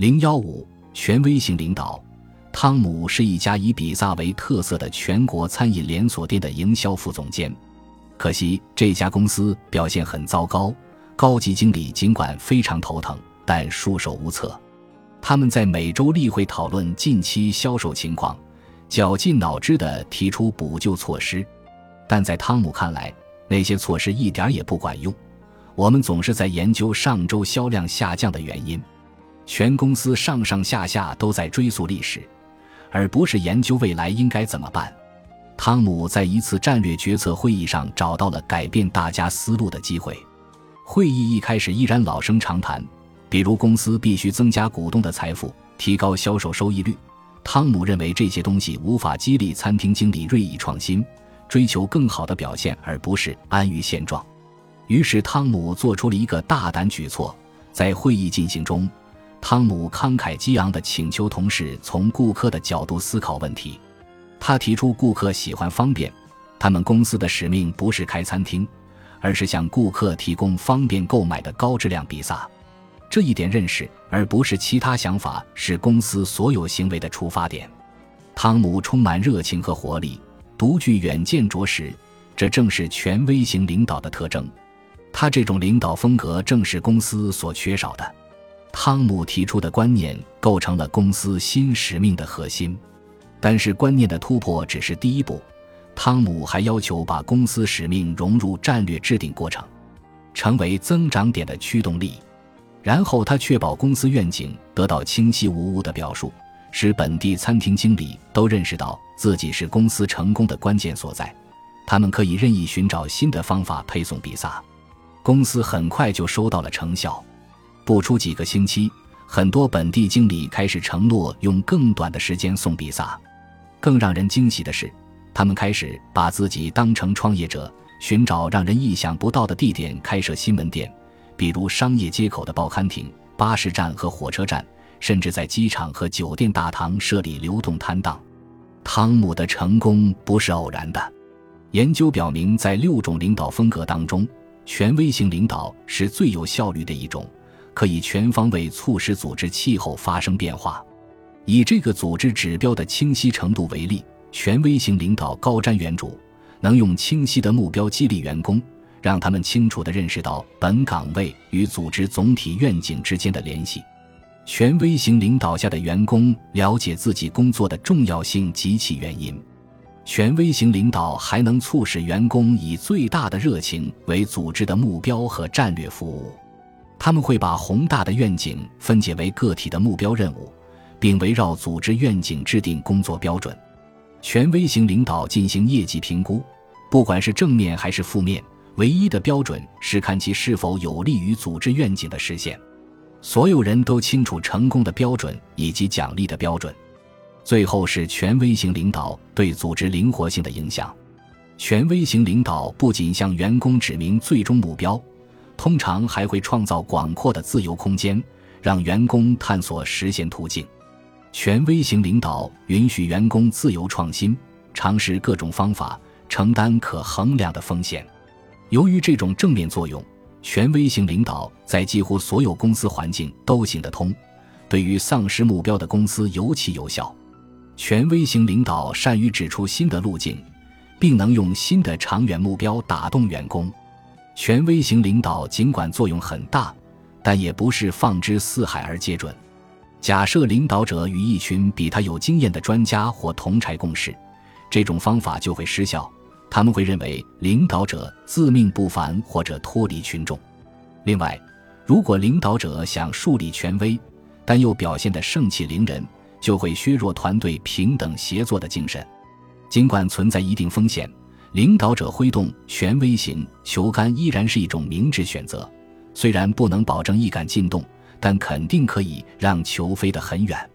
零幺五权威型领导，汤姆是一家以比萨为特色的全国餐饮连锁店的营销副总监。可惜这家公司表现很糟糕，高级经理尽管非常头疼，但束手无策。他们在每周例会讨论近期销售情况，绞尽脑汁地提出补救措施，但在汤姆看来，那些措施一点也不管用。我们总是在研究上周销量下降的原因。全公司上上下下都在追溯历史，而不是研究未来应该怎么办。汤姆在一次战略决策会议上找到了改变大家思路的机会。会议一开始依然老生常谈，比如公司必须增加股东的财富，提高销售收益率。汤姆认为这些东西无法激励餐厅经理锐意创新，追求更好的表现，而不是安于现状。于是，汤姆做出了一个大胆举措，在会议进行中。汤姆慷慨激昂地请求同事从顾客的角度思考问题。他提出，顾客喜欢方便，他们公司的使命不是开餐厅，而是向顾客提供方便购买的高质量比萨。这一点认识，而不是其他想法，是公司所有行为的出发点。汤姆充满热情和活力，独具远见卓识，这正是权威型领导的特征。他这种领导风格正是公司所缺少的。汤姆提出的观念构成了公司新使命的核心，但是观念的突破只是第一步。汤姆还要求把公司使命融入战略制定过程，成为增长点的驱动力。然后他确保公司愿景得到清晰无误的表述，使本地餐厅经理都认识到自己是公司成功的关键所在。他们可以任意寻找新的方法配送比萨。公司很快就收到了成效。不出几个星期，很多本地经理开始承诺用更短的时间送比萨。更让人惊喜的是，他们开始把自己当成创业者，寻找让人意想不到的地点开设新门店，比如商业街口的报刊亭、巴士站和火车站，甚至在机场和酒店大堂设立流动摊档。汤姆的成功不是偶然的。研究表明，在六种领导风格当中，权威型领导是最有效率的一种。可以全方位促使组织气候发生变化。以这个组织指标的清晰程度为例，权威型领导高瞻远瞩，能用清晰的目标激励员工，让他们清楚地认识到本岗位与组织总体愿景之间的联系。权威型领导下的员工了解自己工作的重要性及其原因。权威型领导还能促使员工以最大的热情为组织的目标和战略服务。他们会把宏大的愿景分解为个体的目标任务，并围绕组织愿景制定工作标准。权威型领导进行业绩评估，不管是正面还是负面，唯一的标准是看其是否有利于组织愿景的实现。所有人都清楚成功的标准以及奖励的标准。最后是权威型领导对组织灵活性的影响。权威型领导不仅向员工指明最终目标。通常还会创造广阔的自由空间，让员工探索实现途径。权威型领导允许员工自由创新，尝试各种方法，承担可衡量的风险。由于这种正面作用，权威型领导在几乎所有公司环境都行得通，对于丧失目标的公司尤其有效。权威型领导善于指出新的路径，并能用新的长远目标打动员工。权威型领导尽管作用很大，但也不是放之四海而皆准。假设领导者与一群比他有经验的专家或同柴共事，这种方法就会失效。他们会认为领导者自命不凡或者脱离群众。另外，如果领导者想树立权威，但又表现得盛气凌人，就会削弱团队平等协作的精神。尽管存在一定风险。领导者挥动权威型球杆依然是一种明智选择，虽然不能保证一杆进洞，但肯定可以让球飞得很远。